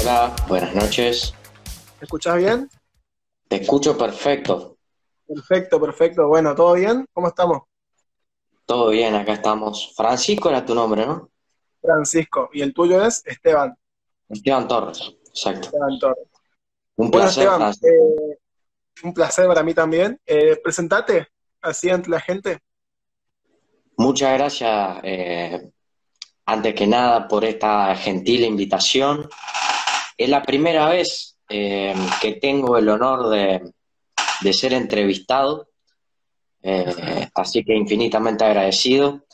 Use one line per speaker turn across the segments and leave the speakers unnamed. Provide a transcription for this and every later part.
Hola, buenas noches.
¿Me escuchás bien?
Te escucho perfecto.
Perfecto, perfecto. Bueno, ¿todo bien? ¿Cómo estamos?
Todo bien, acá estamos. Francisco era tu nombre, ¿no?
Francisco. ¿Y el tuyo es? Esteban.
Esteban Torres, exacto.
Esteban Torres.
Un
Bueno,
placer,
Esteban, eh, un placer para mí también. Eh, presentate así ante la gente.
Muchas gracias, eh, antes que nada, por esta gentil invitación. Es la primera vez eh, que tengo el honor de, ser entrevistado, eh, así que infinitamente agradecido.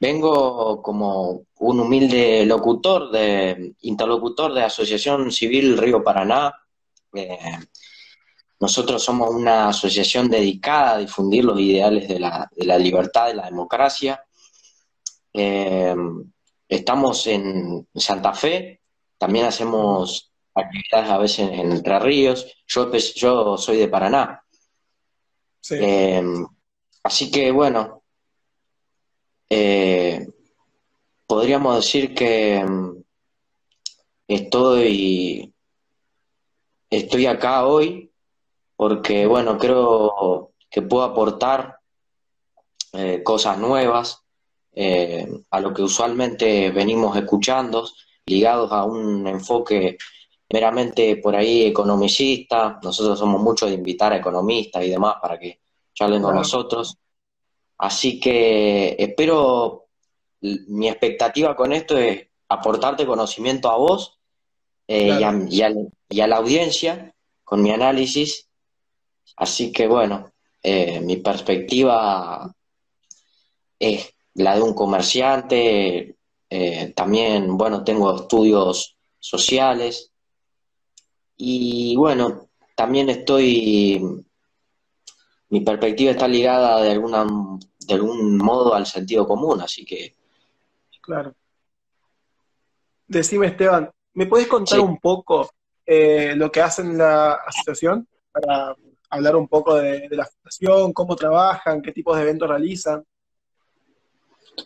Vengo como un humilde locutor, de, interlocutor de Asociación Civil Río Paraná. Eh, nosotros somos una asociación dedicada a difundir los ideales de la, libertad, de la democracia. Estamos en Santa Fe, también hacemos actividades a veces en Entre Ríos. Yo, yo soy de Paraná.
Sí.
Eh, así que bueno, eh, podríamos decir que mm, estoy, estoy acá hoy porque bueno, creo que puedo aportar eh, cosas nuevas a lo que usualmente venimos escuchando, ligados a un enfoque meramente por ahí economicista. Nosotros somos mucho de invitar a economistas y demás para que charlen con nosotros. Así que espero, mi expectativa con esto es aportarte conocimiento a vos eh, y, a,
Claro.
y a- y a la audiencia con mi análisis. Así que bueno, eh, mi perspectiva es la de un comerciante. Eh, también, bueno, tengo estudios sociales y bueno, también estoy, mi perspectiva está ligada de alguna, de algún modo al sentido común, así que
Claro. Decime, Esteban, ¿me puedes contar
sí.
un poco eh, lo que hacen la asociación para hablar un poco de, de la asociación, cómo trabajan, qué tipos de eventos realizan?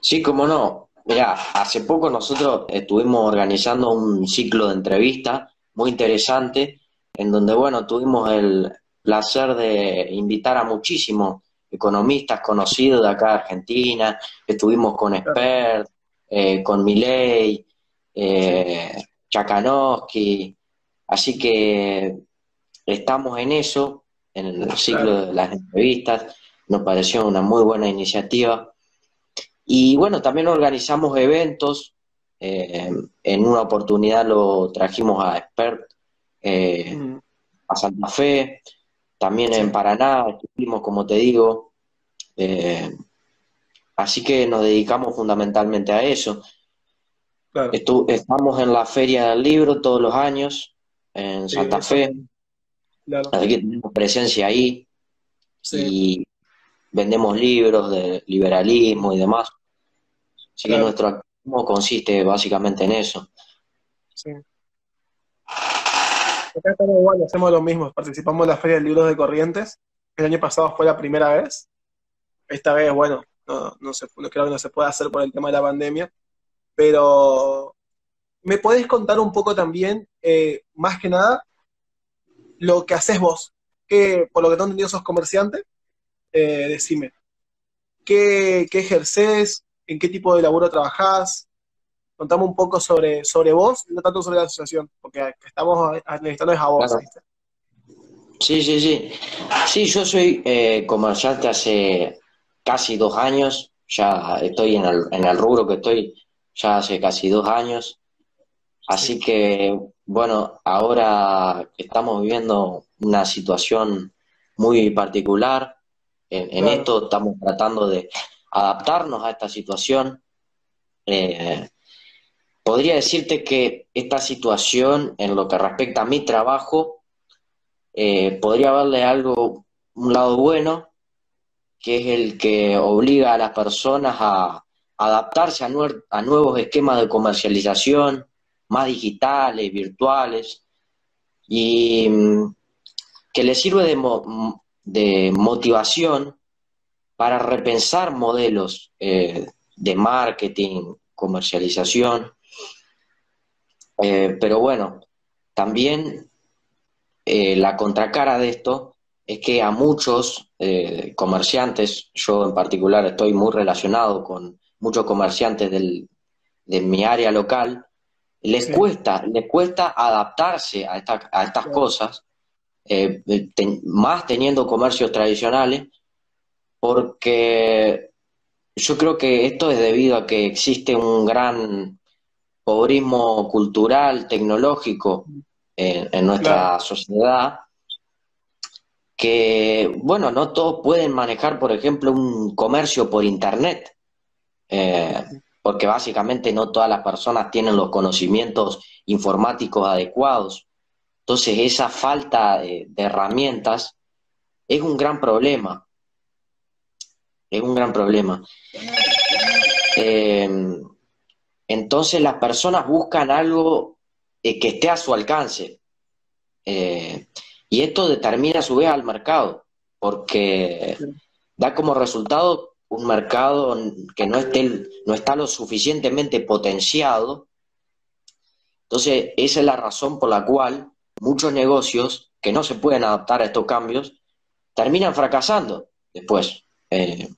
Sí, cómo no. Mira, hace poco nosotros estuvimos organizando un ciclo de entrevistas muy interesante, en donde, bueno, tuvimos el placer de invitar a muchísimos economistas conocidos de acá de Argentina. Estuvimos con Expert, eh, con Milei, eh, Chakanowski. Así que estamos en eso, en el ciclo de las entrevistas. Nos pareció una muy buena iniciativa. Y bueno, también organizamos eventos. eh, en una oportunidad lo trajimos a Expert eh,
Mm,
a Santa Fe, también
Sí.
en Paraná estuvimos, como te digo. eh, así que nos dedicamos fundamentalmente a eso.
claro.
Estu- estamos en la Feria del Libro todos los años en Santa Fe.
Claro.
así que tenemos presencia ahí
Sí,
vendemos libros de liberalismo y demás. Así que nuestro activismo consiste básicamente en eso.
Sí. Acá estamos igual, hacemos lo mismo. Participamos en la Feria de Libros de Corrientes. El año pasado fue la primera vez. Esta vez, bueno, no, no se, no creo que no se pueda hacer por el tema de la pandemia. Pero, ¿me podés contar un poco también, eh, más que nada, lo que haces vos? Que, por lo que tengo entendido, sos comerciante. Eh, decime, ¿qué, qué ejercés? ¿En qué tipo de laburo trabajás? Contame un poco sobre, sobre vos, y no tanto sobre la asociación, porque estamos necesitando es a vos.
Sí, sí, sí. Sí, yo soy eh, comerciante hace casi dos años. Ya estoy en el, en el rubro que estoy ya hace casi dos años. Así que, bueno, ahora estamos viviendo una situación muy particular. En, en
Claro.
esto estamos tratando de adaptarnos a esta situación. Eh, podría decirte que esta situación, en lo que respecta a mi trabajo, eh, podría verle algo, un lado bueno, que es el que obliga a las personas a adaptarse a, nuevos esquemas de comercialización, más digitales, virtuales, y mm, que les sirve de, mo- de motivación para repensar modelos eh, de marketing, comercialización. Eh, pero bueno, también eh, la contracara de esto es que a muchos comerciantes, yo en particular estoy muy relacionado con muchos comerciantes del, de mi área local, les cuesta, les cuesta adaptarse a, a estas cosas, eh, más teniendo comercios tradicionales, porque yo creo que esto es debido a que existe un gran pobrismo cultural, tecnológico en, nuestra sociedad, que, bueno, no todos pueden manejar, por ejemplo, un comercio por Internet, eh, porque básicamente no todas las personas tienen los conocimientos informáticos adecuados. Entonces, esa falta de, herramientas es un gran problema. Es un gran problema. Eh, entonces las personas buscan algo eh, que esté a su alcance. Eh, y esto determina a su vez al mercado, porque da como resultado un mercado que no, esté, no está lo suficientemente potenciado. Entonces, esa es la razón por la cual muchos negocios que no se pueden adaptar a estos cambios terminan fracasando después. Eh,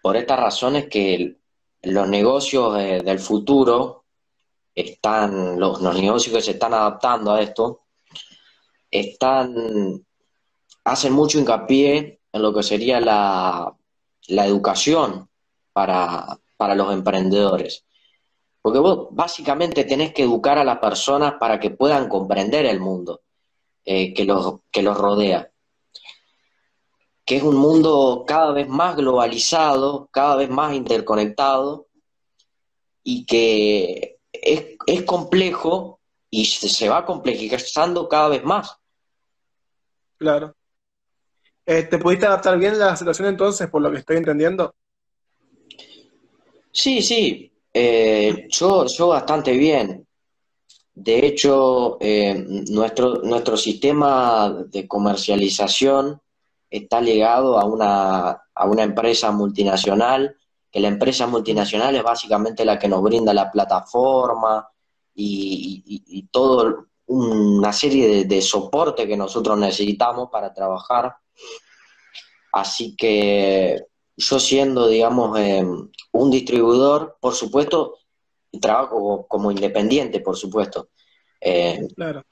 por estas razones que los negocios del futuro están, los, negocios que se están adaptando a esto, están, hacen mucho hincapié en lo que sería la, educación para, los emprendedores. Porque vos básicamente tenés que educar a las personas para que puedan comprender el mundo eh, que, los, que los rodea. Que es un mundo cada vez más globalizado, cada vez más interconectado y que es, complejo y se, va complejizando cada vez más.
Claro. Eh, ¿Te pudiste adaptar bien a la situación entonces, por lo que estoy entendiendo?
Sí, sí. Eh, yo, yo bastante bien. De hecho, eh, nuestro, nuestro sistema de comercialización está ligado a una, a una empresa multinacional que la empresa multinacional es básicamente la que nos brinda la plataforma y, y, todo una serie de, soporte que nosotros necesitamos para trabajar. Así que yo siendo, digamos, eh, un distribuidor, por supuesto, trabajo como independiente, por supuesto. Eh, claro.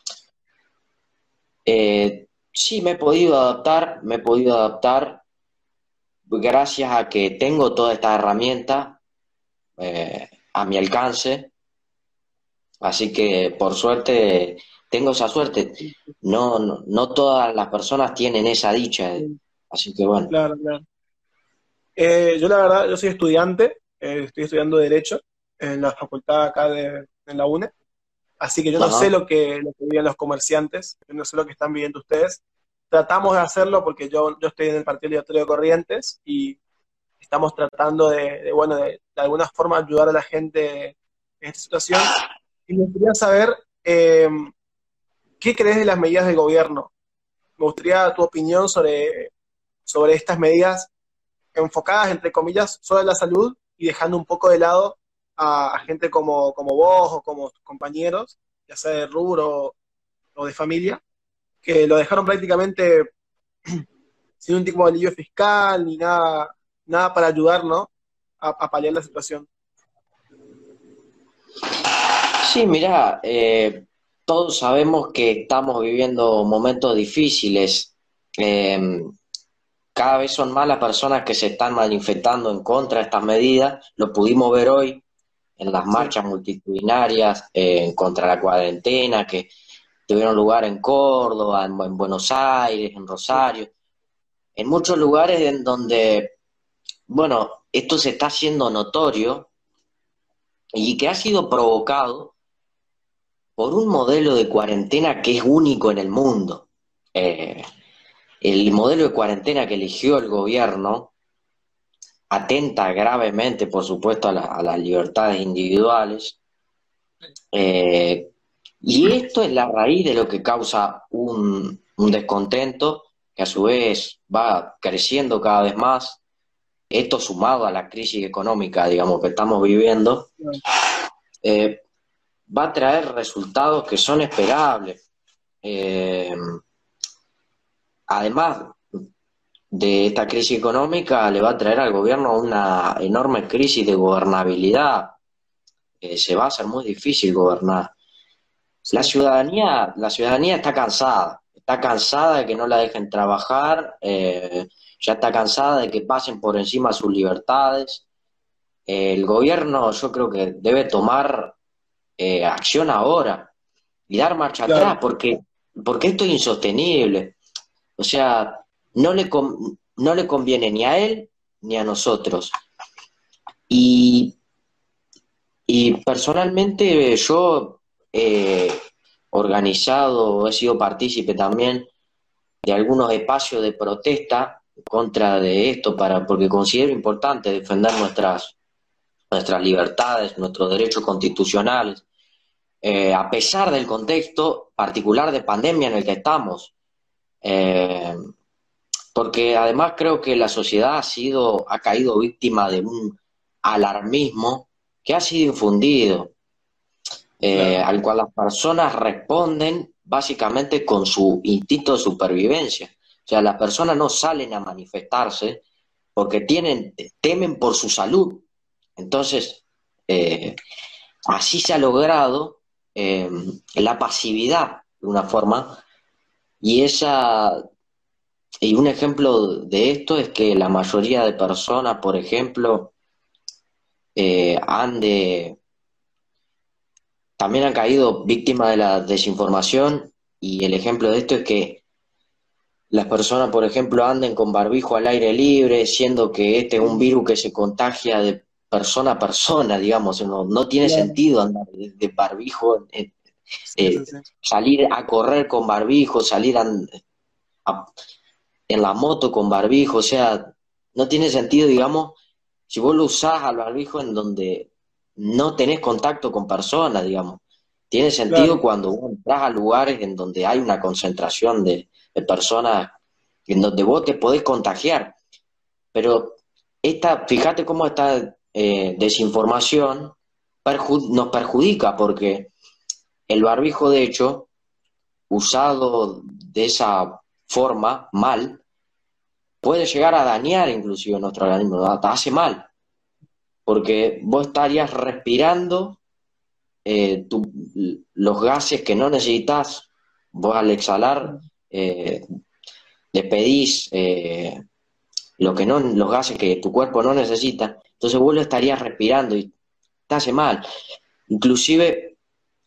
Eh, sí, me he podido adaptar, me he podido adaptar gracias a que tengo toda esta herramienta a mi alcance. Así que por suerte tengo esa suerte. No, no, todas las personas tienen esa dicha. Así que bueno.
Claro, claro. Eh, yo la verdad, yo soy estudiante, eh, estoy estudiando Derecho en la facultad acá de, en la UNE. Así que yo no sé lo que, lo que viven los comerciantes, yo no sé lo que están viviendo ustedes, tratamos de hacerlo porque yo, yo estoy en el Partido Libertario de Corrientes y estamos tratando de, bueno, de, alguna forma ayudar a la gente en esta situación. Y me gustaría saber em, qué crees de las medidas del gobierno. Me gustaría tu opinión sobre, sobre estas medidas enfocadas, entre comillas, solo en la salud y dejando un poco de lado a, gente como, como vos o como tus compañeros, ya sea de rubro o de familia, que lo dejaron prácticamente sin un tipo de alivio fiscal ni nada, nada para ayudar a, paliar la situación.
Sí, mira, eh, todos sabemos que estamos viviendo momentos difíciles. Em, cada vez son más las personas que se están manifestando en contra de estas medidas. Lo pudimos ver hoy en las marchas multitudinarias en contra la cuarentena, que tuvieron lugar en Córdoba, en, Buenos Aires, en Rosario, en muchos lugares en donde, bueno, esto se está haciendo notorio y que ha sido provocado por un modelo de cuarentena que es único en el mundo. Eh, el modelo de cuarentena que eligió el gobierno atenta gravemente, por supuesto, a, las libertades individuales, eh, y esto es la raíz de lo que causa un, descontento que a su vez va creciendo cada vez más. Esto sumado a la crisis económica, digamos, que estamos viviendo. Eh, va a traer resultados que son esperables. Eh, además de esta crisis económica, le va a traer al gobierno una enorme crisis de gobernabilidad. Eh, se va a hacer muy difícil gobernar. La ciudadanía, la ciudadanía está cansada, está cansada de que no la dejen trabajar, eh, ya está cansada de que pasen por encima sus libertades. el gobierno yo creo que debe tomar acción ahora y dar marcha atrás, porque porque esto es insostenible. O sea, no le, no le conviene ni a él ni a nosotros. Y, personalmente yo he organizado, he sido partícipe también de algunos espacios de protesta contra de esto, para, porque considero importante defender nuestras, nuestras libertades, nuestros derechos constitucionales. Eh, a pesar del contexto particular de pandemia en el que estamos. Eh, porque además creo que la sociedad ha sido, ha caído víctima de un alarmismo que ha sido infundido, eh, al cual las personas responden básicamente con su instinto de supervivencia. O sea, las personas no salen a manifestarse porque tienen, temen por su salud. Entonces, así se ha logrado eh, la pasividad de una forma. Y esa y un ejemplo de esto es que la mayoría de personas, por ejemplo, eh, han de también han caído víctimas de la desinformación. Y el ejemplo de esto es que las personas, por ejemplo, anden con barbijo al aire libre, siendo que este es un virus que se contagia de persona a persona, digamos, no, tiene sentido andar de, barbijo, eh, salir a correr con barbijo, salir en la moto con barbijo, o sea, no tiene sentido, digamos, si vos lo usás al barbijo en donde no tenés contacto con personas, digamos. Tiene sentido cuando vos entras a lugares en donde hay una concentración de, de personas en donde vos te podés contagiar. Pero esta, fíjate cómo está eh, desinformación nos perjudica porque el barbijo, de hecho, usado de esa forma mal, puede llegar a dañar inclusive nuestro organismo, hace mal, porque vos estarías respirando eh, los gases que no necesitas, vos al exhalar eh, despedís eh, lo que no, los gases que tu cuerpo no necesita, entonces vos lo estarías respirando y te hace mal. Inclusive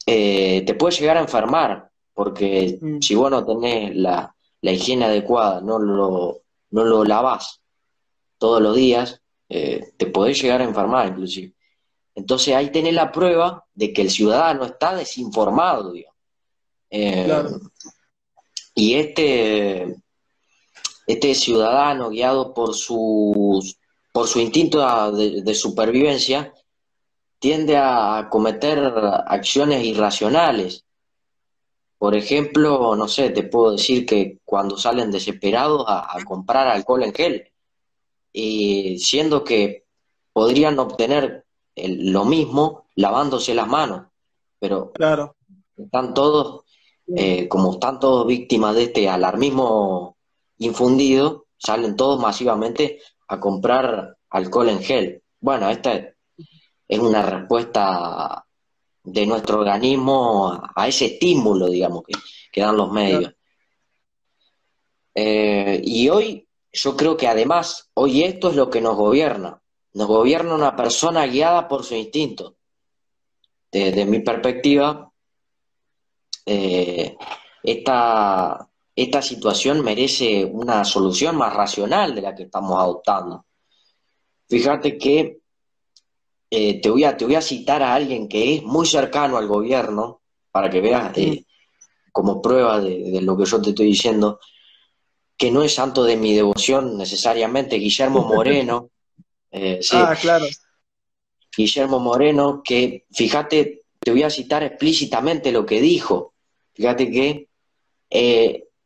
te puede llegar a enfermar, porque mm. si vos no tenés la, higiene adecuada, no lo, no lo lavás todos los días, eh, te podés llegar a enfermar inclusive. Entonces ahí tenés la prueba de que el ciudadano está desinformado, eh, Y este, este ciudadano guiado por sus por su instinto de, supervivencia, tiende a cometer acciones irracionales. Por ejemplo, no sé, te puedo decir que cuando salen desesperados a, comprar alcohol en gel, y siendo que podrían obtener lo mismo lavándose las manos, pero
claro.
están todos, eh, como están todos víctimas de este alarmismo infundido, salen todos masivamente a comprar alcohol en gel. Bueno, esta es una respuesta de nuestro organismo a ese estímulo, digamos, que, dan los medios. Eh, y hoy yo creo que además, hoy esto es lo que nos gobierna. Nos gobierna una persona guiada por su instinto. Desde mi perspectiva, eh, esta, esta situación merece una solución más racional de la que estamos adoptando. Fíjate que eh, te, voy a, te voy a citar a alguien que es muy cercano al gobierno, para que veas eh, como prueba de, lo que yo te estoy diciendo, que no es santo de mi devoción necesariamente, Guillermo Moreno.
Eh, ah, claro.
Guillermo Moreno, que fíjate, te voy a citar explícitamente lo que dijo. Fíjate que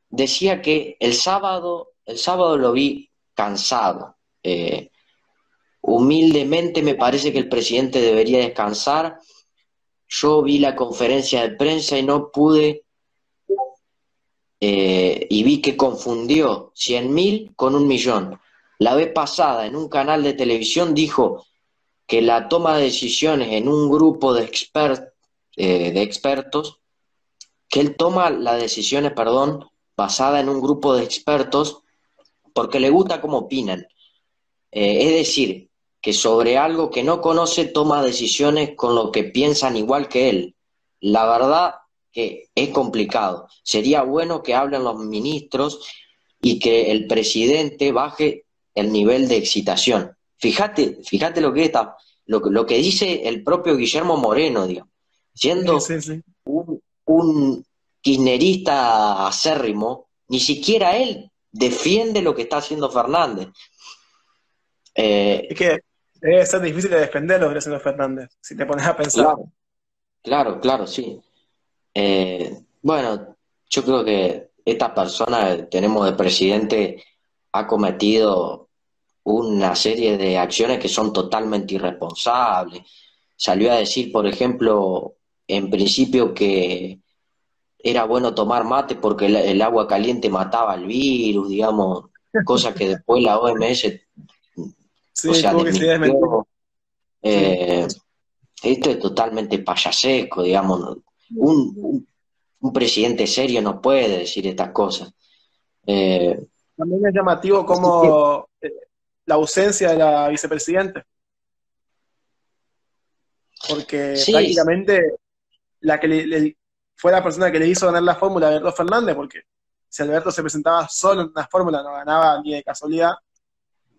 decía que el sábado, el sábado lo vi cansado. Eh, humildemente me parece que el presidente debería descansar yo vi la conferencia de prensa y no pude, eh, y vi que confundió 100.000 con un millón. La vez pasada, en un canal de televisión, dijo que la toma de decisiones en un grupo de, eh, de expertos, que él toma las decisiones, perdón, basada en un grupo de expertos porque le gusta cómo opinan. Eh, es decir, que sobre algo que no conoce toma decisiones con lo que piensan igual que él. La verdad que es complicado. Sería bueno que hablen los ministros y que el presidente baje el nivel de excitación. Fíjate, fíjate lo que está, lo, lo que dice el propio Guillermo Moreno, digamos, siendo un, un kirchnerista acérrimo, ni siquiera él defiende lo que está haciendo Fernández.
Eh, es que debe ser difícil de defender lo que está haciendo Fernández, si te pones a pensar.
Claro, claro, sí. Eh, bueno, yo creo que esta persona tenemos de presidente ha cometido una serie de acciones que son totalmente irresponsables. Salió a decir, por ejemplo, en principio que era bueno tomar mate porque el, agua caliente mataba el virus, digamos, cosa que después la OMS, o sea, eh, esto es totalmente payasesco, digamos, un, un, presidente serio no puede decir estas cosas.
Eh, También es llamativo como eh, la ausencia de la vicepresidenta. Porque prácticamente la que le, fue la persona que le hizo ganar la fórmula a Alberto Fernández, porque si Alberto se presentaba solo en una fórmula, no ganaba ni de casualidad,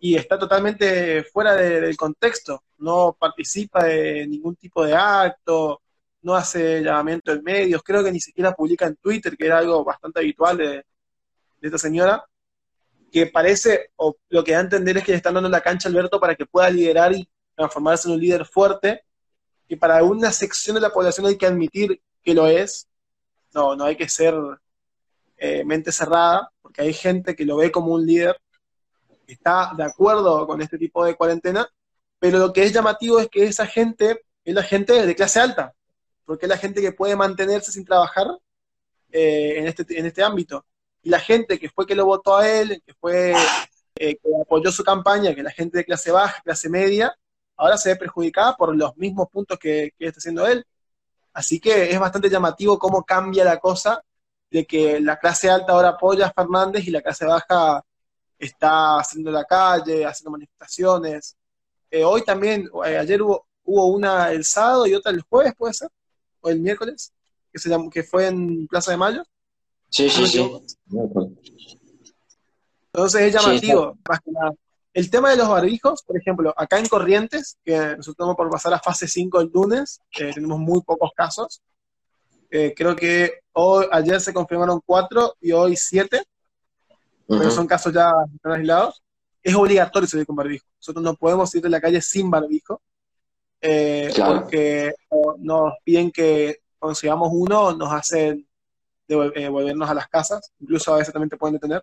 y está totalmente fuera del contexto, no participa de ningún tipo de acto, no hace llamamiento en medios, creo que ni siquiera publica en Twitter, que era algo bastante habitual de, esta señora, que parece, o lo que da a entender es que le están dando la cancha a Alberto para que pueda liderar y transformarse en un líder fuerte, y para una sección de la población hay que admitir que lo es, no, no hay que ser eh, mente cerrada, porque hay gente que lo ve como un líder, que está de acuerdo con este tipo de cuarentena, pero lo que es llamativo es que esa gente es la gente de clase alta, porque es la gente que puede mantenerse sin trabajar eh, en, este, en este ámbito. Y la gente que fue que lo votó a él, que fue eh, que apoyó su campaña, que la gente de clase baja, clase media, ahora se ve perjudicada por los mismos puntos que, que está haciendo él. Así que es bastante llamativo cómo cambia la cosa de que la clase alta ahora apoya a Fernández y la clase baja está haciendo la calle, haciendo manifestaciones. Eh, hoy también, eh, ayer hubo, hubo una el sábado y otra el jueves, ¿puede ser? O el miércoles, que, se que fue en Plaza de Mayo.
Sí, sí, sí.
Entonces es llamativo, más que nada. El tema de los barbijos, por ejemplo, acá en Corrientes, que nosotros estamos por pasar a fase 5 el lunes, eh, tenemos muy pocos casos. Eh, creo que hoy, ayer se confirmaron 4 y hoy 7, pero son casos ya aislados. Es obligatorio salir con barbijo. Nosotros no podemos ir de la calle sin barbijo, eh, porque nos piden que consigamos uno, nos hacen devolvernos a las casas, incluso a veces también te pueden detener.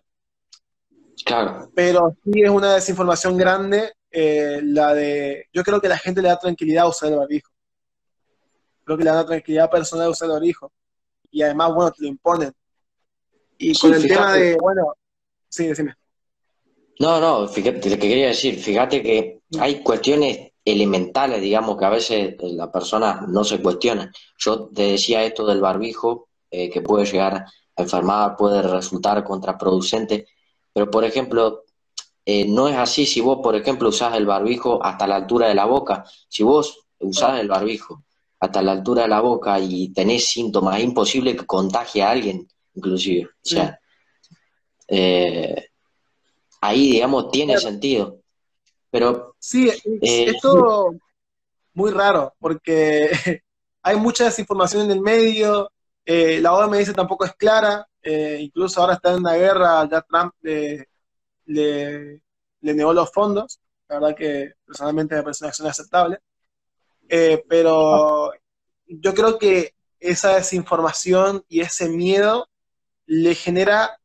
Claro.
Pero sí es una desinformación grande eh, la de. Yo creo que la gente le da tranquilidad a usar el barbijo. Creo que le da tranquilidad personal a usar el barbijo. Y además, bueno, te lo imponen. Y con el tema de. Bueno, sí, decime.
No, no, fíjate, lo que quería decir, fíjate que hay cuestiones elementales, digamos, que a veces la persona no se cuestiona. Yo te decía esto del barbijo, eh, que puede llegar a enfermar, puede resultar contraproducente, pero, por ejemplo, eh, no es así si vos, por ejemplo, usás el barbijo hasta la altura de la boca. Si vos usás el barbijo hasta la altura de la boca y tenés síntomas, es imposible que contagie a alguien, inclusive. O sea, eh, ahí, digamos, tiene sentido. Pero.
Sí, es, eh, todo muy raro, porque hay mucha desinformación en el medio, la OMS tampoco es clara, eh, incluso ahora está en una guerra, ya Trump le, le, negó los fondos, la verdad que personalmente me parece una acción aceptable, eh, pero yo creo que esa desinformación y ese miedo le genera,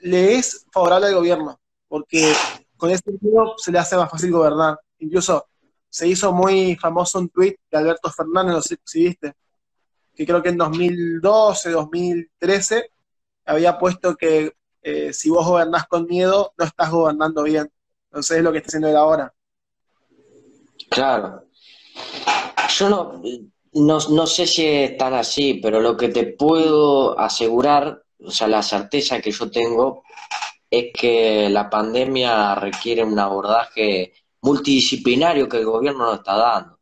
le es favorable al gobierno, porque con este miedo se le hace más fácil gobernar. Incluso se hizo muy famoso un tweet de Alberto Fernández, no sé si viste, que creo que en 2012, 2013, había puesto que eh, si vos gobernás con miedo, no estás gobernando bien. Entonces es lo que está haciendo él ahora.
Claro. Yo no, no, sé si es tan así, pero lo que te puedo asegurar, o sea, la certeza que yo tengo es que la pandemia requiere un abordaje multidisciplinario que el gobierno no está dando.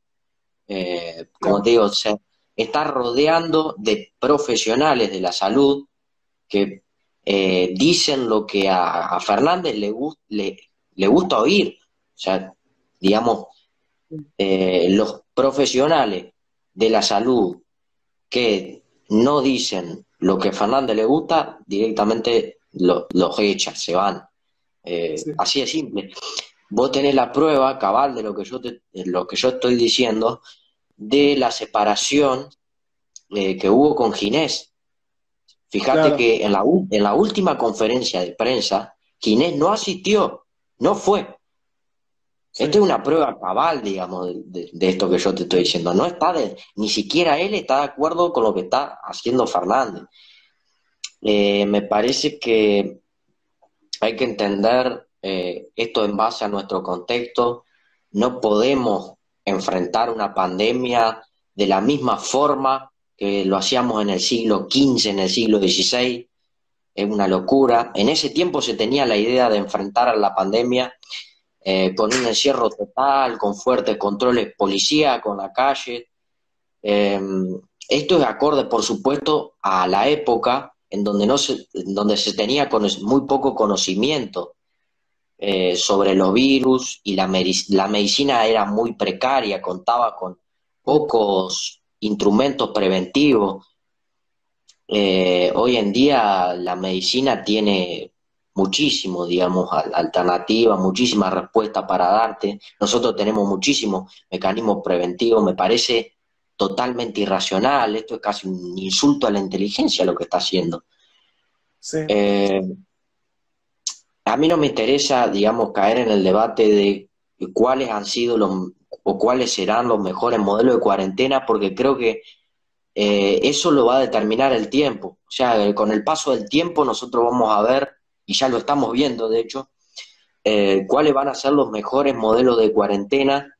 Eh, como te digo, se está rodeando de profesionales de la salud que eh, dicen lo que a, Fernández le, le, le, gusta oír. O sea, digamos, eh, los profesionales de la salud que no dicen lo que a Fernández le gusta, directamente los echan, se van. Así de simple vos tenés la prueba cabal de lo que yo, te, lo que yo estoy diciendo de la separación eh, que hubo con Ginés. Fíjate que en la, en la última conferencia de prensa, Ginés no asistió, no fue. Esto es una prueba cabal, digamos, de, esto que yo te estoy diciendo. No está de, ni siquiera él está de acuerdo con lo que está haciendo Fernández. Eh, me parece que hay que entender eh, esto en base a nuestro contexto, no podemos enfrentar una pandemia de la misma forma que lo hacíamos en el siglo XV, en el siglo XVI, es una locura. En ese tiempo se tenía la idea de enfrentar a la pandemia eh, con un encierro total, con fuertes controles policía con la calle. Em, esto es acorde, por supuesto, a la época en donde, no se, donde se tenía muy poco conocimiento eh, sobre los virus y la, la medicina era muy precaria, contaba con pocos instrumentos preventivos. Eh, hoy en día la medicina tiene muchísimo, digamos, alternativas, muchísimas respuestas para darte. Nosotros tenemos muchísimos mecanismos preventivos, me parece totalmente irracional, esto es casi un insulto a la inteligencia lo que está haciendo. Sí. Eh, a mí no me interesa, digamos, caer en el debate de cuáles han sido los o cuáles serán los mejores modelos de cuarentena, porque creo que eh, eso lo va a determinar el tiempo. O sea, con el paso del tiempo nosotros vamos a ver, y ya lo estamos viendo, de hecho, eh, cuáles van a ser los mejores modelos de cuarentena.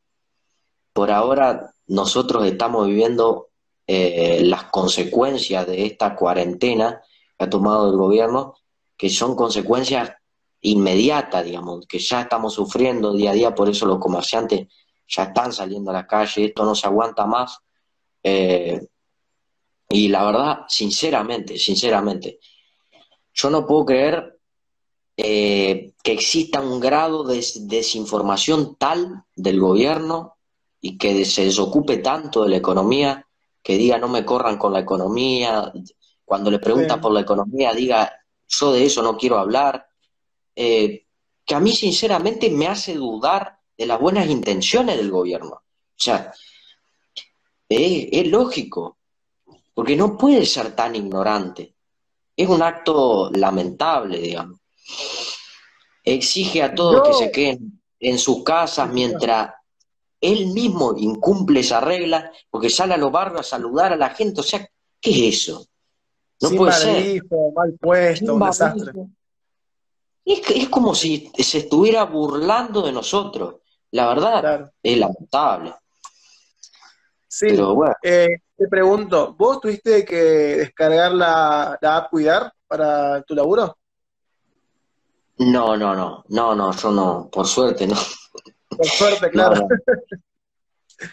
Por ahora nosotros estamos viviendo eh, las consecuencias de esta cuarentena que ha tomado el gobierno, que son consecuencias inmediata, digamos, que ya estamos sufriendo día a día, por eso los comerciantes ya están saliendo a la calle, esto no se aguanta más. Eh, y la verdad, sinceramente, sinceramente, yo no puedo creer eh, que exista un grado de desinformación tal del gobierno y que se desocupe tanto de la economía, que diga no me corran con la economía, cuando le preguntan por la economía diga yo de eso no quiero hablar, eh, que a mí sinceramente me hace dudar de las buenas intenciones del gobierno. O sea, es, lógico, porque no puede ser tan ignorante. Es un acto lamentable, digamos. Exige a todos que se queden en sus casas mientras él mismo incumple esa regla, porque sale a los barrios a saludar a la gente. O sea, ¿qué es eso?
No puede ser. mal puesto, un desastre.
Es, como si se estuviera burlando de nosotros. La verdad, es lamentable.
Sí, eh, te pregunto, ¿vos tuviste que descargar la, app Cuidar para tu laburo?
No, no, no, no, no, yo no, por suerte no.
Por suerte, claro.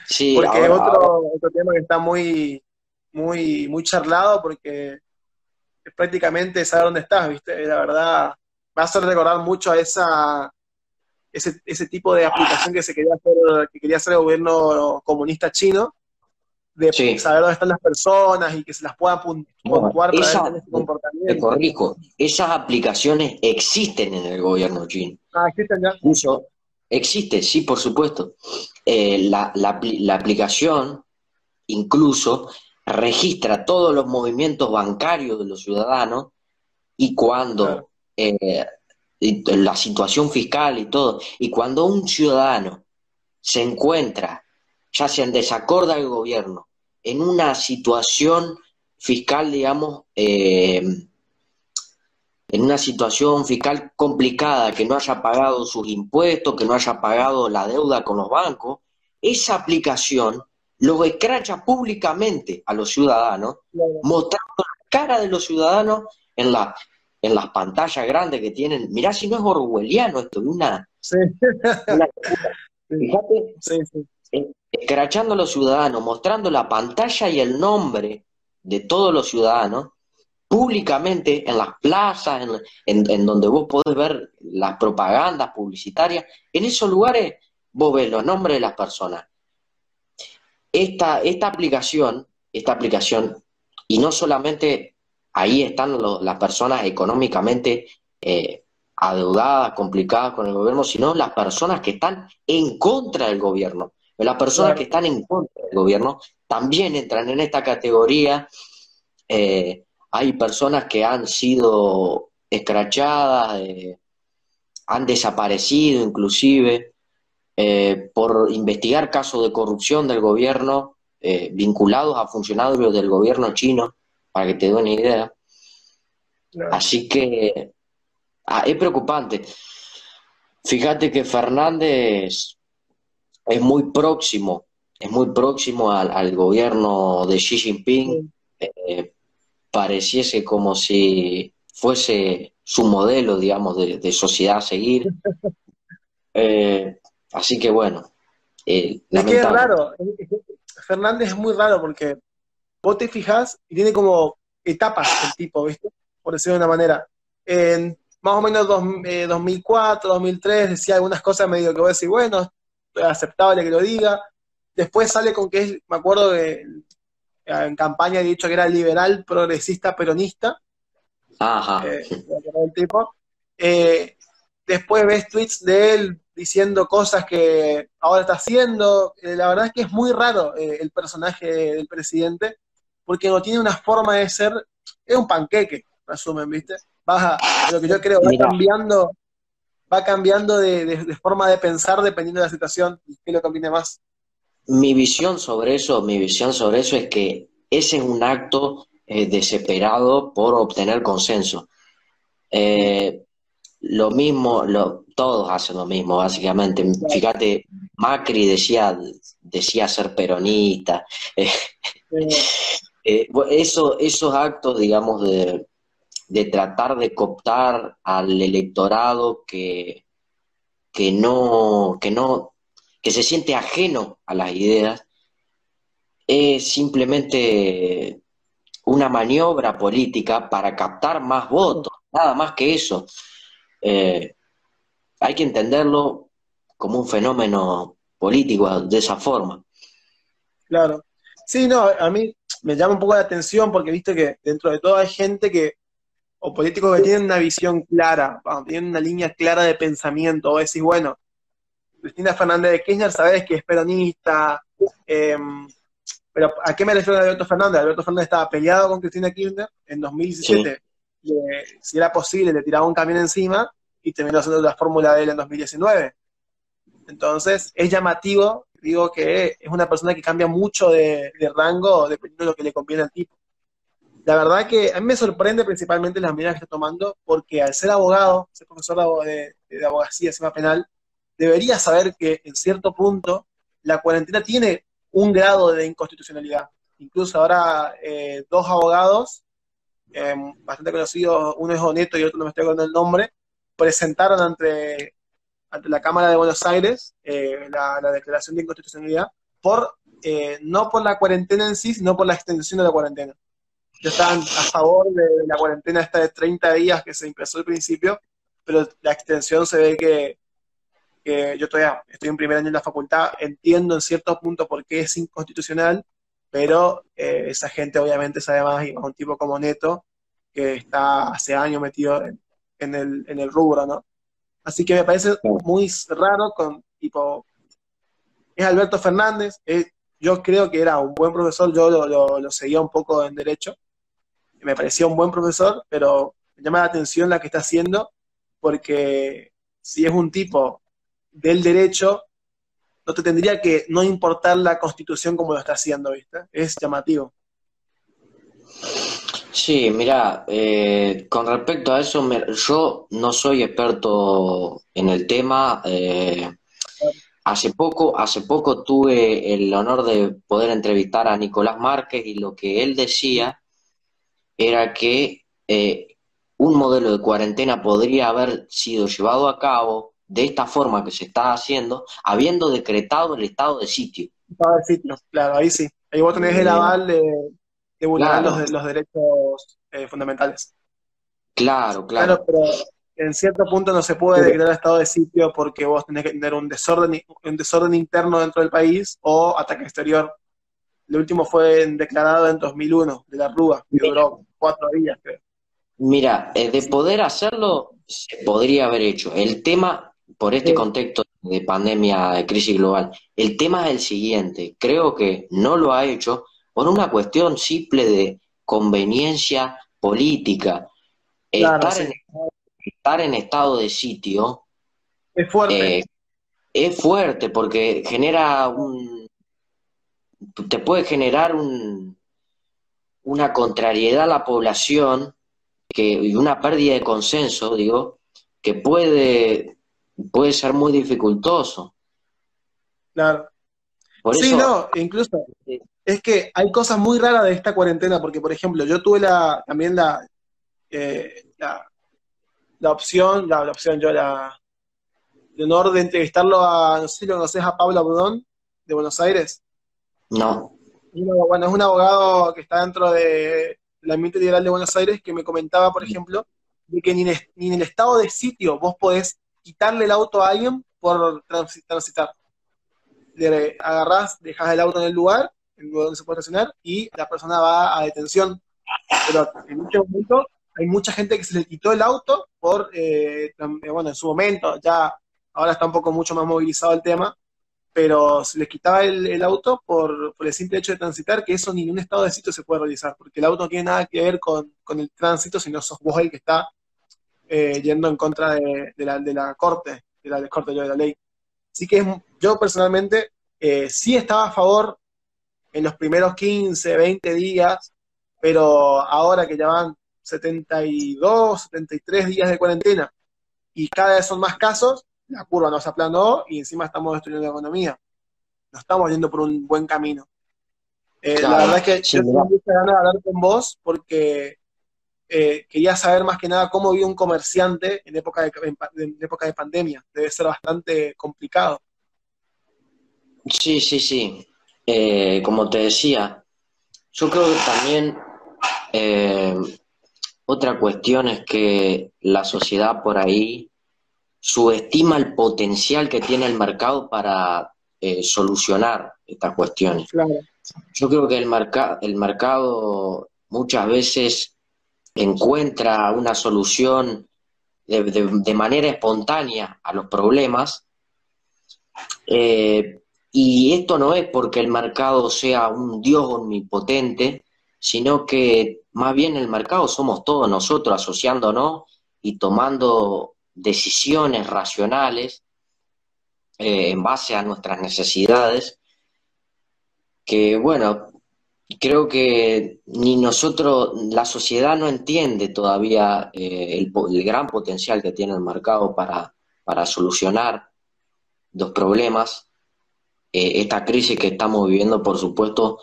Sí, porque es otro, otro tema que está muy, muy, muy charlado porque es prácticamente saber dónde estás, ¿viste? La verdad, me hace recordar mucho a esa ese, ese tipo de aplicación que se quería hacer, que quería hacer el gobierno comunista chino, de saber dónde están las personas y que se las pueda puntuar para esa, ver ese
comportamiento. esas aplicaciones existen en el gobierno chino.
Ah, existen ya.
existe, sí, por supuesto. Eh, la, la, la aplicación incluso registra todos los movimientos bancarios de los ciudadanos y cuando eh, la situación fiscal y todo. Y cuando un ciudadano se encuentra, ya sea en desacuerdo al gobierno, en una situación fiscal, digamos, eh, en una situación fiscal complicada, que no haya pagado sus impuestos, que no haya pagado la deuda con los bancos, esa aplicación lo escracha públicamente a los ciudadanos, mostrando la cara de los ciudadanos en, la, en las pantallas grandes que tienen. Mirá si no es orwelliano esto, una... Fíjate, eh, escrachando a los ciudadanos, mostrando la pantalla y el nombre de todos los ciudadanos, públicamente en las plazas, en, en, donde vos podés ver las propagandas publicitarias, en esos lugares vos ves los nombres de las personas. Esta, esta aplicación, esta aplicación, y no solamente ahí están las personas económicamente eh, adeudadas, complicadas con el gobierno, sino las personas que están en contra del gobierno. Las personas que están en contra del gobierno también entran en esta categoría. Eh, hay personas que han sido escrachadas, eh, han desaparecido inclusive eh, por investigar casos de corrupción del gobierno vinculados a funcionarios del gobierno chino, para que te dé una idea. Así que ah, es preocupante. Fíjate que Fernández es muy próximo, es muy próximo al, gobierno de Xi Jinping. Eh, pareciese como si fuese su modelo, digamos, de, sociedad a seguir. Eh, así que bueno.
Eh, es que es raro. Fernández es muy raro porque vos te fijas y tiene como etapas el tipo, ¿viste? Por decirlo de una manera. En más o menos dos, 2004, 2003 decía algunas cosas medio que vos decís, bueno, es aceptable que lo diga. Después sale con que es, me acuerdo de en campaña he dicho que era liberal, progresista, peronista. Ajá. Eh, el tipo. Eh, después ves tweets de él diciendo cosas que ahora está haciendo. Eh, la verdad es que es muy raro el personaje del presidente, porque no tiene una forma de ser, es un panqueque, resumen, ¿viste? Baja, lo que yo creo, va cambiando, va cambiando de, forma de pensar dependiendo de la situación y qué lo conviene más.
Mi visión sobre eso, mi visión sobre eso es que ese es un acto eh, desesperado por obtener consenso. Eh, lo mismo, lo, todos hacen lo mismo, básicamente. Fíjate, Macri decía, decía ser peronista. Eh, eso, esos actos, digamos, de, de, tratar de cooptar al electorado que, que no, que no que se siente ajeno a las ideas, es simplemente una maniobra política para captar más votos, nada más que eso. Eh, hay que entenderlo como un fenómeno político de esa forma.
Claro. Sí, no, a mí me llama un poco la atención porque viste que dentro de todo hay gente que, o políticos que tienen una visión clara, tienen una línea clara de pensamiento, o decís, bueno, Cristina Fernández de Kirchner, sabes que es peronista. Em, pero ¿a qué me refiero a Alberto Fernández? Alberto Fernández estaba peleado con Cristina Kirchner en 2017. si era posible, le tiraba un camión encima y terminó haciendo la fórmula de él en 2019. Entonces, es llamativo, digo que es una persona que cambia mucho de, rango dependiendo de lo que le conviene al tipo. La verdad que a mí me sorprende principalmente las medidas que está tomando, porque al ser abogado, ser profesor de, de, abogacía, sistema penal, debería saber que en cierto punto la cuarentena tiene un grado de inconstitucionalidad. Incluso ahora eh, dos abogados, em, bastante conocidos, uno es Oneto y otro no me estoy acordando el nombre, presentaron ante, ante la Cámara de Buenos Aires eh, la, declaración de inconstitucionalidad por eh, no por la cuarentena en sí, sino por la extensión de la cuarentena. Ya estaban a favor de la cuarentena esta de 30 días que se empezó al principio, pero la extensión se ve que que yo todavía estoy en primer año en la facultad, entiendo en ciertos puntos por qué es inconstitucional, pero eh, esa gente obviamente sabe más, y un tipo como Neto, que está hace años metido en, el, en el rubro, ¿no? Así que me parece muy raro con, tipo, es Alberto Fernández, yo creo que era un buen profesor, yo lo, lo, seguía un poco en derecho, me parecía un buen profesor, pero me llama la atención la que está haciendo, porque si es un tipo del derecho, no te tendría que no importar la constitución como lo está haciendo, ¿viste? Es llamativo.
Sí, mira, eh, con respecto a eso, yo no soy experto en el tema. Eh, hace poco, hace poco tuve el honor de poder entrevistar a Nicolás Márquez y lo que él decía era que eh, un modelo de cuarentena podría haber sido llevado a cabo de esta forma que se está haciendo, habiendo decretado el estado de sitio.
Estado de sitio, claro, ahí sí. Ahí vos tenés el aval de que vulneran los, derechos eh, fundamentales.
Claro, claro.
pero en cierto punto no se puede declarar estado de sitio porque vos tenés que tener un desorden, un desorden interno dentro del país o ataque exterior. El último fue declarado en 2001, de la Rúa, que duró cuatro días, creo.
Mira, eh, de poder hacerlo, se podría haber hecho. El tema, por este contexto de pandemia, de crisis global, el tema es el siguiente. Creo que no lo ha hecho por una cuestión simple de conveniencia política. estar, en, estado de sitio
es fuerte.
Eh, es fuerte porque genera un. te puede generar un, una contrariedad a la población que, y una pérdida de consenso, digo, que puede, puede ser muy dificultoso.
Claro. sí, no, incluso es que hay cosas muy raras de esta cuarentena, porque por ejemplo, yo tuve la, también la, eh, la, opción, la, opción, yo la, el honor de entrevistarlo a, no sé si lo conoces, a Pablo Abudón, de Buenos Aires.
No.
Bueno, es un abogado que está dentro de la ambiente liberal de Buenos Aires que me comentaba, por ejemplo, de que ni en, ni en el estado de sitio vos podés quitarle el auto a alguien por transitar. Le agarrás, dejas el auto en el lugar en lugar donde se puede estacionar, y la persona va a detención. Pero en muchos momentos hay mucha gente que se le quitó el auto por, eh, eh, bueno, en su momento, ya ahora está un poco mucho más movilizado el tema, pero se les quitaba el, auto por, el simple hecho de transitar, que eso ni en un estado de sitio se puede realizar, porque el auto no tiene nada que ver con, el tránsito, sino sos vos el que está eh, yendo en contra de, la, de la corte, de la corte de la ley. Así que yo personalmente sí estaba a favor en los primeros 15, 20 días, pero ahora que ya van 72, 73 días de cuarentena y cada vez son más casos, la curva nos aplanó y encima estamos destruyendo la economía. No estamos yendo por un buen camino. Eh, la verdad es que yo tengo mucha ganas de hablar con vos porque eh, quería saber más que nada cómo vive un comerciante en época de, en época de pandemia. Debe ser bastante complicado.
Sí, sí, sí. Eh, como te decía, yo creo que también eh, otra cuestión es que la sociedad por ahí subestima el potencial que tiene el mercado para eh, solucionar estas cuestiones. Yo creo que el, el mercado muchas veces encuentra una solución de, manera espontánea a los problemas, y esto no es porque el mercado sea un dios omnipotente, sino que más bien el mercado somos todos nosotros asociándonos y tomando decisiones racionales eh, en base a nuestras necesidades, que bueno, creo que ni nosotros, la sociedad no entiende todavía eh, el, gran potencial que tiene el mercado para, para solucionar los problemas. Eh, esta crisis que estamos viviendo, por supuesto,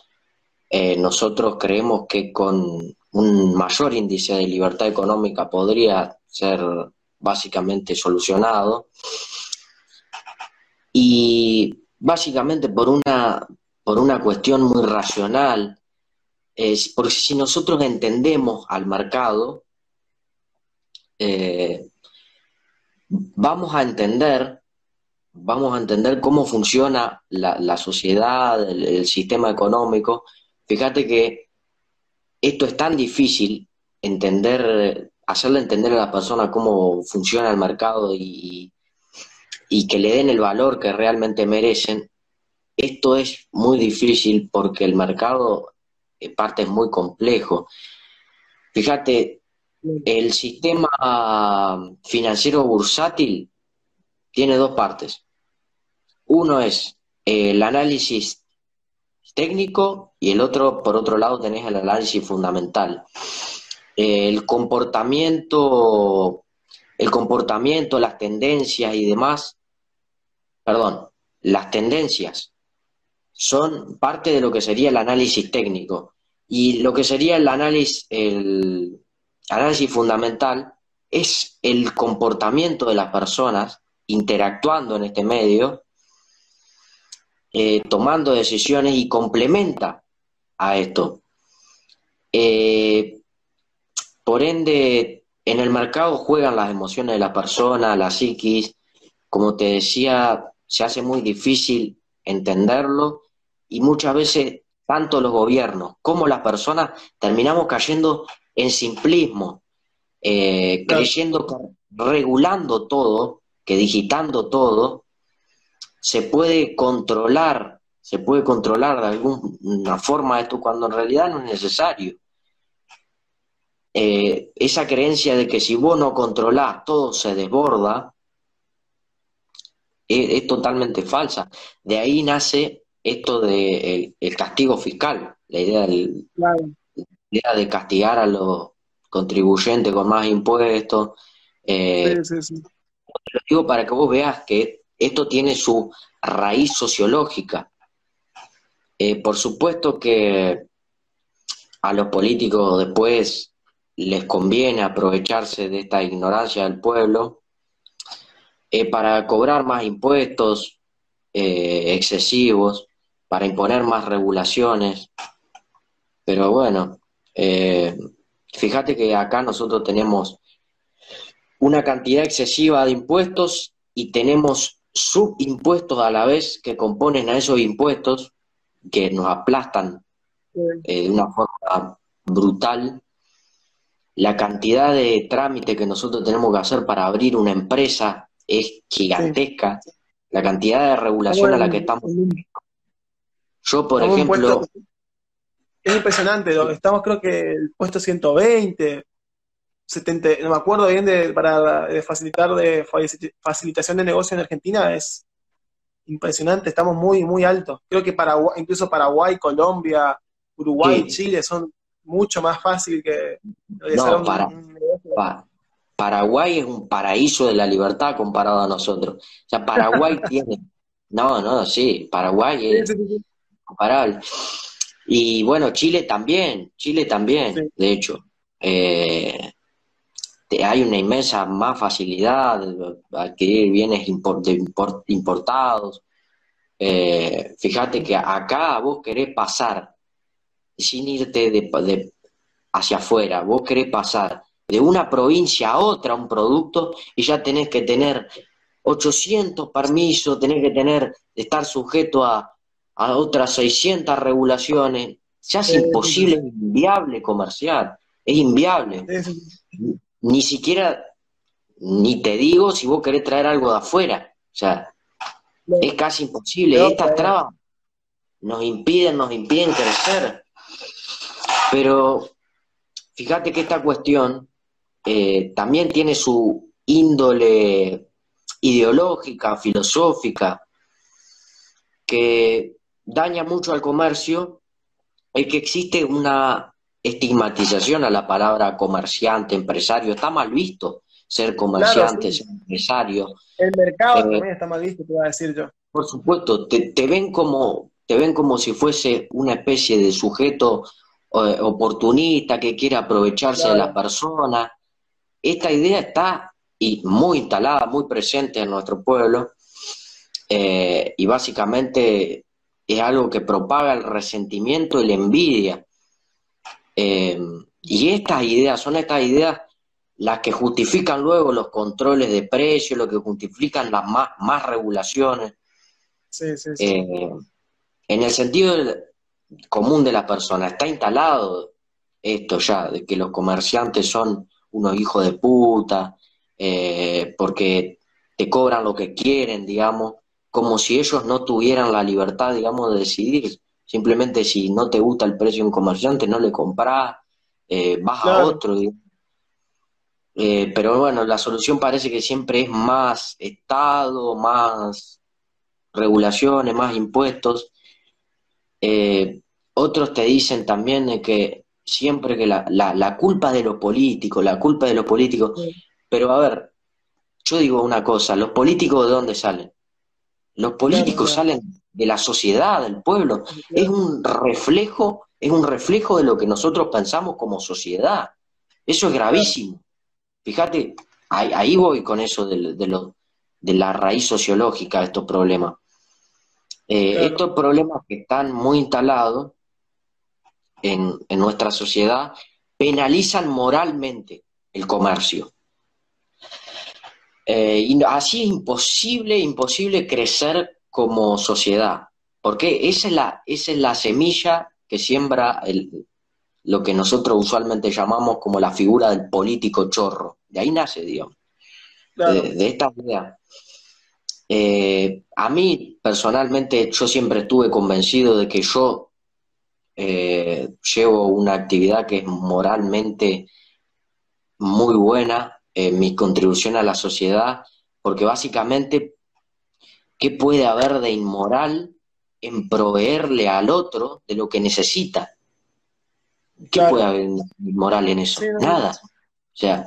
nosotros creemos que con un mayor índice de libertad económica podría ser básicamente solucionado. Y básicamente por una, por una cuestión muy racional, es porque si nosotros entendemos al mercado, eh, vamos a entender vamos a entender cómo funciona la, sociedad, el, sistema económico. Fíjate que esto es tan difícil entender, hacerle entender a la persona cómo funciona el mercado y, y que le den el valor que realmente merecen. Esto es muy difícil porque el mercado en parte es muy complejo. Fíjate, el sistema financiero bursátil tiene dos partes. Uno es el análisis técnico y el otro, por otro lado, tenés el análisis fundamental. El comportamiento, el comportamiento, las tendencias y demás, perdón, las tendencias son parte de lo que sería el análisis técnico. Y lo que sería el análisis, el análisis fundamental es el comportamiento de las personas interactuando en este medio, eh, tomando decisiones y complementa a esto. Eh, por ende, en el mercado juegan las emociones de la persona, la psiquis, como te decía, se hace muy difícil entenderlo y muchas veces tanto los gobiernos como las personas terminamos cayendo en simplismo, eh, creyendo que regulando todo, que digitando todo, se puede controlar, se puede controlar de alguna forma esto cuando en realidad no es necesario. Eh, esa creencia de que si vos no controlás todo se desborda, es, totalmente falsa. De ahí nace esto de el, castigo fiscal, la idea, la idea de castigar a los contribuyentes con más impuestos. Eh, lo digo para que vos veas que esto tiene su raíz sociológica. Eh, por supuesto que a los políticos después les conviene aprovecharse de esta ignorancia del pueblo eh, para cobrar más impuestos eh, excesivos, para imponer más regulaciones. Pero bueno, eh, fíjate que acá nosotros tenemos una cantidad excesiva de impuestos y tenemos subimpuestos a la vez que componen a esos impuestos que nos aplastan de una forma brutal. La cantidad de trámite que nosotros tenemos que hacer para abrir una empresa es gigantesca. La cantidad de regulación a la que estamos. Yo, por ejemplo.
es impresionante, estamos creo que el puesto 120, 70, no me acuerdo bien de, para facilitar de facilitación de negocio en Argentina, es impresionante, estamos muy, muy altos. Creo que Paraguay, incluso Paraguay, Colombia, Uruguay, Chile son mucho más fácil que
no, para, Paraguay es un paraíso de la libertad comparado a nosotros. O sea, Paraguay tiene. No, no, sí, Paraguay es comparable. Y bueno, Chile también, Chile también, de hecho. Eh, hay una inmensa más facilidad de adquirir bienes importados. Eh, fíjate que acá vos querés pasar, sin irte de, hacia afuera, vos querés pasar de una provincia a otra un producto y ya tenés que tener 800 permisos, tenés que tener, estar sujeto a, a otras 600 regulaciones. Se hace imposible, es inviable comercial, es inviable. Ni siquiera, ni te digo si vos querés traer algo de afuera. O sea, es casi imposible. Estas trabas nos impiden, nos impiden crecer. Pero fíjate que esta cuestión eh, también tiene su índole ideológica, filosófica, que daña mucho al comercio, es que existe una estigmatización a la palabra comerciante, empresario, está mal visto ser comerciante, ser empresario.
El mercado eh, también está mal visto, te voy a decir yo.
Por supuesto, te, ven como te ven como si fuese una especie de sujeto oportunista que quiere aprovecharse de la persona, esta idea está y muy instalada, muy presente en nuestro pueblo eh, y básicamente es algo que propaga el resentimiento y la envidia. Eh, y estas ideas, son estas ideas las que justifican luego los controles de precios, lo que justifican las más, más regulaciones. Sí, sí, sí. Eh, en el sentido común de la persona, está instalado esto ya, de que los comerciantes son unos hijos de puta, eh, porque te cobran lo que quieren, digamos, como si ellos no tuvieran la libertad, digamos, de decidir. Simplemente si no te gusta el precio de un comerciante, no le compras, eh, vas a otro. Eh, pero bueno, la solución parece que siempre es más Estado, más regulaciones, más impuestos. Eh, otros te dicen también de que siempre que la, la, culpa de los políticos, la culpa de los políticos, pero a ver, yo digo una cosa, ¿los políticos de dónde salen? Los políticos salen de la sociedad, del pueblo. Es un reflejo, es un reflejo de lo que nosotros pensamos como sociedad. Eso es gravísimo. Fíjate, ahí, voy con eso de, de, la raíz sociológica de estos problemas. Eh, estos problemas que están muy instalados en, nuestra sociedad penalizan moralmente el comercio. Eh, y así es imposible, imposible crecer como sociedad, porque esa es la, esa es la semilla que siembra el, lo que nosotros usualmente llamamos como la figura del político chorro. De ahí nace, digamos, de, esta idea. Eh, a mí, personalmente, yo siempre estuve convencido de que yo eh, llevo una actividad que es moralmente muy buena, en mi contribución a la sociedad, porque básicamente, ¿qué puede haber de inmoral en proveerle al otro de lo que necesita? ¿Qué puede haber de inmoral en eso? Nada. O sea,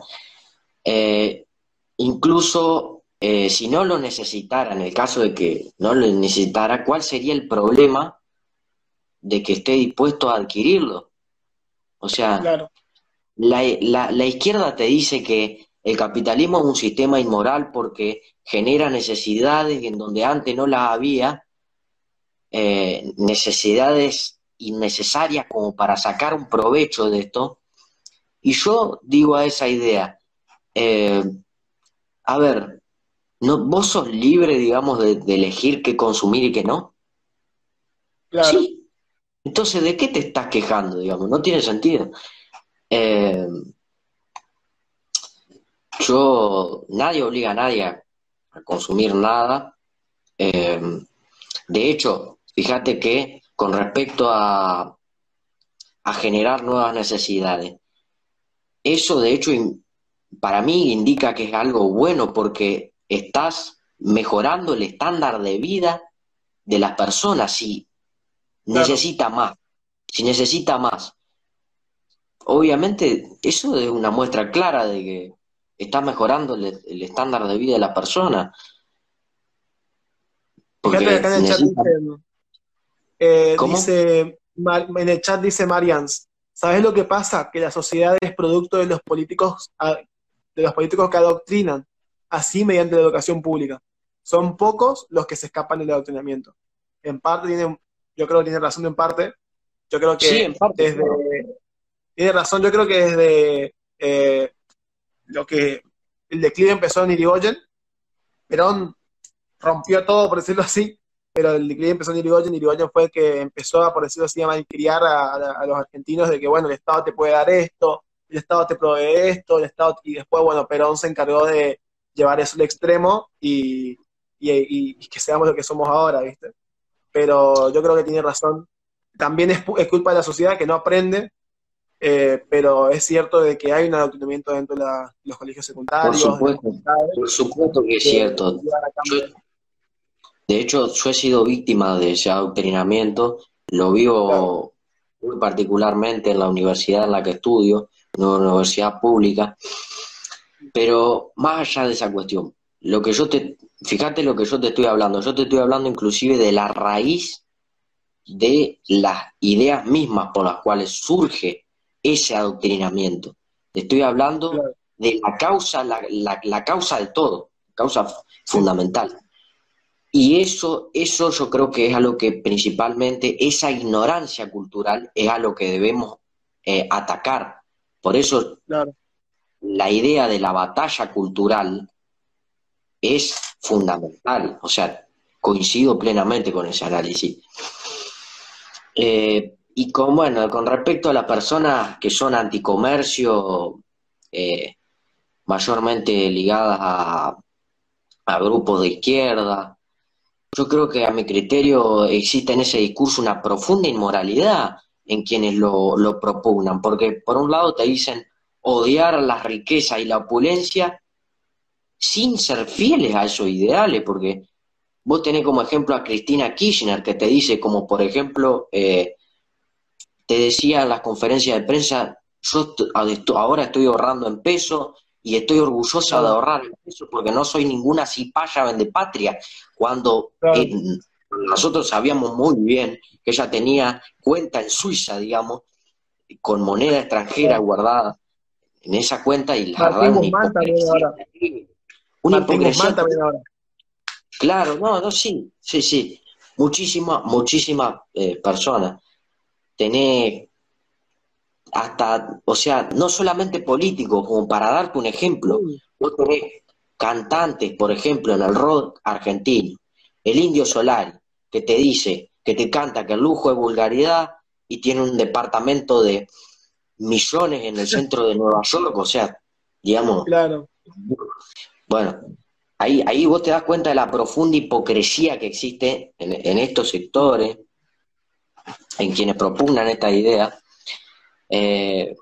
eh, incluso eh, si no lo necesitara, en el caso de que no lo necesitara, ¿cuál sería el problema de que esté dispuesto a adquirirlo. O sea, la, la, izquierda te dice que el capitalismo es un sistema inmoral porque genera necesidades en donde antes no las había, eh, necesidades innecesarias como para sacar un provecho de esto. Y yo digo a esa idea, eh, a ver, ¿no, ¿vos sos libre, digamos, de, elegir qué consumir y qué no? Sí, entonces, ¿de qué te estás quejando, digamos? No tiene sentido. Eh, yo, nadie obliga a nadie a, consumir nada. Eh, de hecho, fíjate que con respecto a, a generar nuevas necesidades, eso de hecho para mí indica que es algo bueno porque estás mejorando el estándar de vida de las personas. Si necesita más. Si necesita más. Obviamente, eso es una muestra clara de que está mejorando el, estándar de vida de la persona.
Fíjate acá en el chat dice, eh, dice, en el chat dice Marians, ¿sabes lo que pasa? Que la sociedad es producto de los políticos, de los políticos que adoctrinan, así mediante la educación pública. Son pocos los que se escapan del adoctrinamiento. En parte tienen yo creo que tiene razón en parte. Yo creo que
sí, en parte,
desde, tiene razón, yo creo que desde eh, lo que el declive empezó en Irigoyen, Perón rompió todo, por decirlo así, pero el declive empezó en Irigoyen, Irigoyen fue el que empezó a, por decirlo así, a malcriar a, los argentinos de que, bueno, el Estado te puede dar esto, el Estado te provee esto, el Estado, y después, bueno, Perón se encargó de llevar eso al extremo y, y que seamos lo que somos ahora, ¿viste? pero yo creo que tiene razón. También es, culpa de la sociedad que no aprende, eh, pero es cierto de que hay un adoctrinamiento dentro de, los colegios secundarios.
Por supuesto, que es cierto. de hecho, yo he sido víctima de ese adoctrinamiento, lo vivo muy particularmente en la universidad en la que estudio, una universidad pública, pero más allá de esa cuestión, lo que yo te, fíjate lo que yo te estoy hablando, yo te estoy hablando inclusive de la raíz de las ideas mismas por las cuales surge ese adoctrinamiento. Te estoy hablando de la causa, la, causa de todo, causa fundamental. Y eso, eso yo creo que es a lo que principalmente, esa ignorancia cultural es a lo que debemos eh, atacar. Por eso la idea de la batalla cultural es fundamental. O sea, coincido plenamente con ese análisis. Eh, y con, bueno, con respecto a las personas que son anticomercio, eh, mayormente ligadas a, grupos de izquierda, yo creo que a mi criterio existe en ese discurso una profunda inmoralidad en quienes lo, lo propugnan, porque por un lado te dicen odiar la riqueza y la opulencia sin ser fieles a esos ideales, porque vos tenés como ejemplo a Cristina Kirchner, que te dice como, por ejemplo, eh, te decía en las conferencias de prensa, yo ahora estoy ahorrando en peso y estoy orgullosa de ahorrar en peso porque no soy ninguna cipaya vende patria, cuando nosotros sabíamos muy bien que ella tenía cuenta en Suiza, digamos, con moneda extranjera guardada en esa cuenta y la verdad una hipocresía. Claro, no, no, sí, sí, sí. Muchísimas, muchísimas eh, personas. Tenés hasta, o sea, no solamente políticos, como para darte un ejemplo, vos tenés cantantes, por ejemplo, en el rock argentino, el Indio Solari, que te dice, que te canta que el lujo es vulgaridad y tiene un departamento de millones en el centro de Nueva York, o sea, digamos.
Claro.
Bueno, ahí, ahí vos te das cuenta de la profunda hipocresía que existe en, estos sectores, en quienes propugnan esta idea, eh,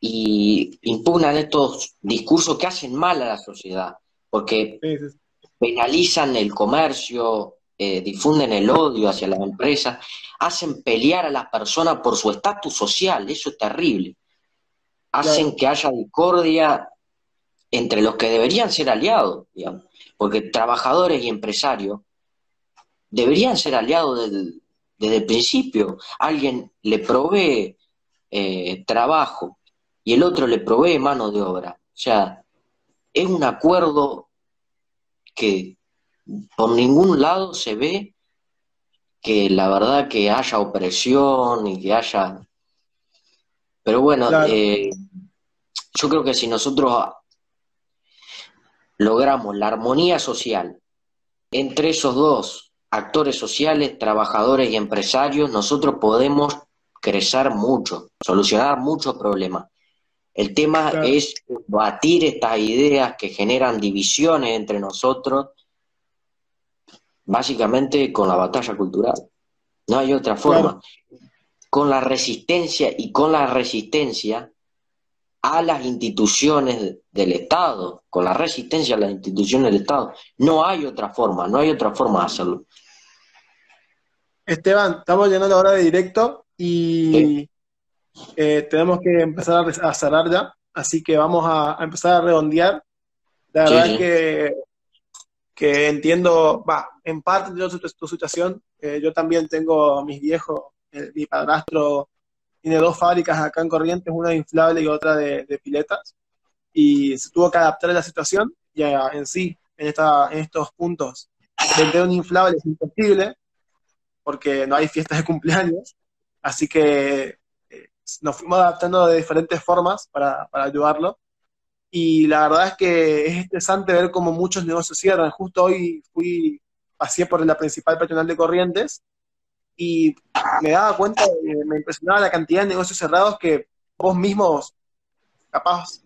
y impugnan estos discursos que hacen mal a la sociedad, porque penalizan el comercio, eh, difunden el odio hacia las empresas, hacen pelear a las personas por su estatus social, eso es terrible. Hacen que haya discordia entre los que deberían ser aliados, digamos, porque trabajadores y empresarios deberían ser aliados desde, el principio. Alguien le provee eh, trabajo y el otro le provee mano de obra. O sea, es un acuerdo que por ningún lado se ve que la verdad que haya opresión y que haya... Pero bueno, eh, yo creo que si nosotros logramos la armonía social entre esos dos actores sociales, trabajadores y empresarios, nosotros podemos crecer mucho, solucionar muchos problemas. El tema es batir estas ideas que generan divisiones entre nosotros básicamente con la batalla cultural. No hay otra forma. Con la resistencia y con la resistencia a las instituciones del Estado, con la resistencia a las instituciones del Estado. No hay otra forma, no hay otra forma de hacerlo.
Esteban, estamos llegando ahora de directo y eh, tenemos que empezar a cerrar ya, así que vamos a, empezar a redondear. La verdad que que entiendo, va, en parte de tu, situación, eh, yo también tengo a mis viejos, eh, mi padrastro tiene dos fábricas acá en Corrientes, una de inflable y otra de, piletas, y se tuvo que adaptar a la situación, ya en sí, en, esta, en estos puntos, vender un inflable es imposible, porque no hay fiestas de cumpleaños, así que eh, nos fuimos adaptando de diferentes formas para, para ayudarlo, y la verdad es que es interesante ver cómo muchos negocios cierran. Justo hoy fui, pasé por la principal peatonal de Corrientes y me daba cuenta, me impresionaba la cantidad de negocios cerrados que vos mismos, capaz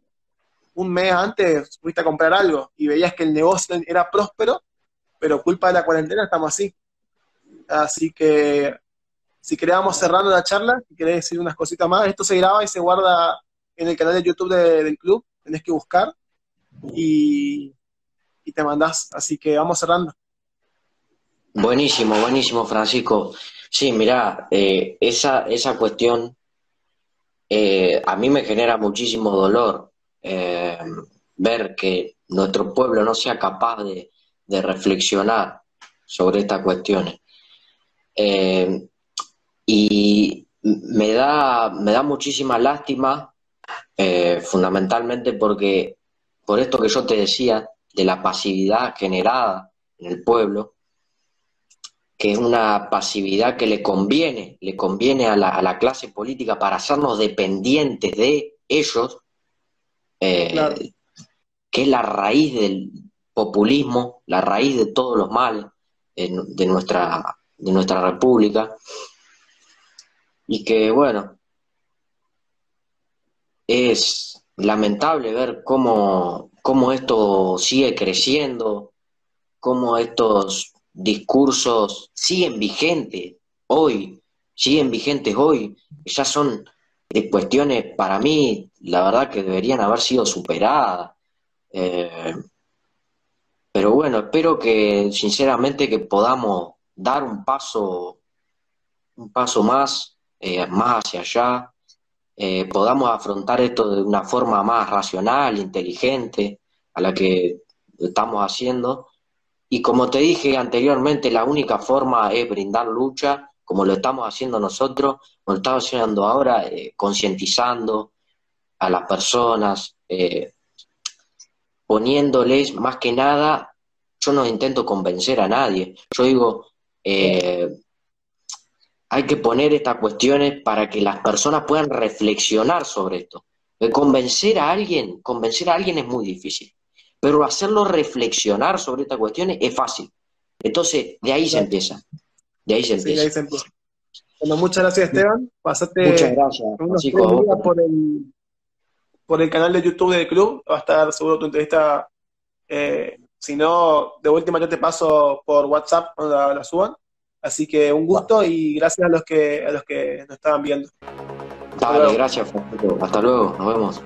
un mes antes, fuiste a comprar algo y veías que el negocio era próspero, pero culpa de la cuarentena estamos así. Así que si queríamos cerrando la charla, si querés decir unas cositas más, esto se graba y se guarda en el canal de YouTube del club tenés que buscar y, te mandás. Así que vamos cerrando.
Buenísimo, buenísimo, Francisco. Sí, mira, eh, esa, esa cuestión eh, a mí me genera muchísimo dolor eh, ver que nuestro pueblo no sea capaz de, de reflexionar sobre estas cuestiones. y me da, me da muchísima lástima eh, fundamentalmente porque, por esto que yo te decía, de la pasividad generada en el pueblo, que es una pasividad que le conviene, le conviene a la, clase política para hacernos dependientes de ellos, eh, que es la raíz del populismo, la raíz de todos los males de, nuestra, de nuestra república, y que, bueno, es lamentable ver cómo, cómo esto sigue creciendo, cómo estos discursos siguen vigentes hoy, siguen vigentes hoy, ya son cuestiones para mí, la verdad que deberían haber sido superadas. Eh, pero bueno, espero que sinceramente que podamos dar un paso, un paso más, eh, más hacia allá, eh, podamos afrontar esto de una forma más racional, inteligente, a la que estamos haciendo. Y como te dije anteriormente, la única forma es brindar lucha, como lo estamos haciendo nosotros, como lo estamos haciendo ahora, eh, concientizando a las personas, eh, poniéndoles más que nada, yo no intento convencer a nadie, yo digo, eh, hay que poner estas cuestiones para que las personas puedan reflexionar sobre esto. Convencer a alguien, convencer a alguien es muy difícil pero hacerlo reflexionar sobre estas cuestiones es fácil. Entonces, de ahí se empieza. De ahí se empieza.
ahí se empieza. Bueno, muchas gracias, Esteban. Pasate
muchas gracias,
chicos. Por el, por el canal de YouTube del club. Va a estar seguro tu entrevista. Eh, si no, de última yo te paso por WhatsApp cuando la, suban. Así que un gusto y gracias a los que a los que nos estaban viendo.
Dale, gracias, Hasta luego, nos vemos.